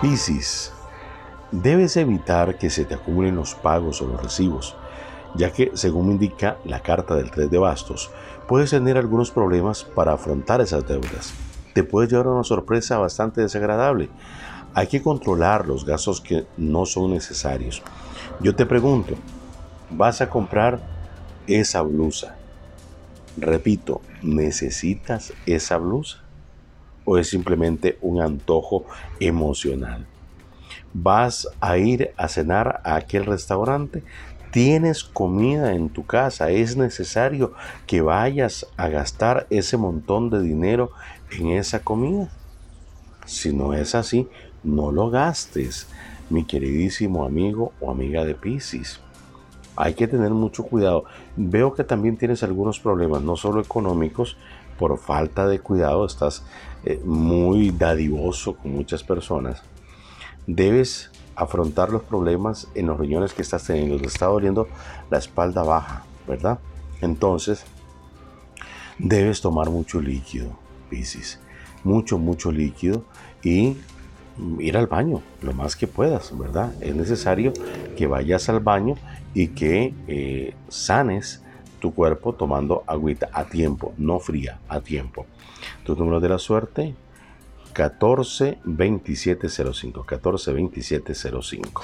Piscis, debes evitar que se te acumulen los pagos o los recibos, ya que, según indica la carta del 3 de bastos, puedes tener algunos problemas para afrontar esas deudas. Te puede llevar a una sorpresa bastante desagradable. Hay que controlar los gastos que no son necesarios. Yo te pregunto, ¿vas a comprar esa blusa? Repito, ¿necesitas esa blusa? ¿O es simplemente un antojo emocional? ¿Vas a ir a cenar a aquel restaurante? ¿Tienes comida en tu casa? ¿Es necesario que vayas a gastar ese montón de dinero en esa comida? Si no es así, no lo gastes, mi queridísimo amigo o amiga de Pisces hay que tener mucho cuidado. Veo que también tienes algunos problemas, no solo económicos, por falta de cuidado, estás eh, muy dadivoso con muchas personas. Debes afrontar los problemas en los riñones que estás teniendo. Te está doliendo la espalda baja, ¿verdad? Entonces, debes tomar mucho líquido, Piscis. Mucho, mucho líquido y ir al baño lo más que puedas, ¿verdad? Es necesario que vayas al baño y que eh, sanes tu cuerpo tomando agüita a tiempo, no fría, a tiempo. Tu número de la suerte 14 2705 14 2705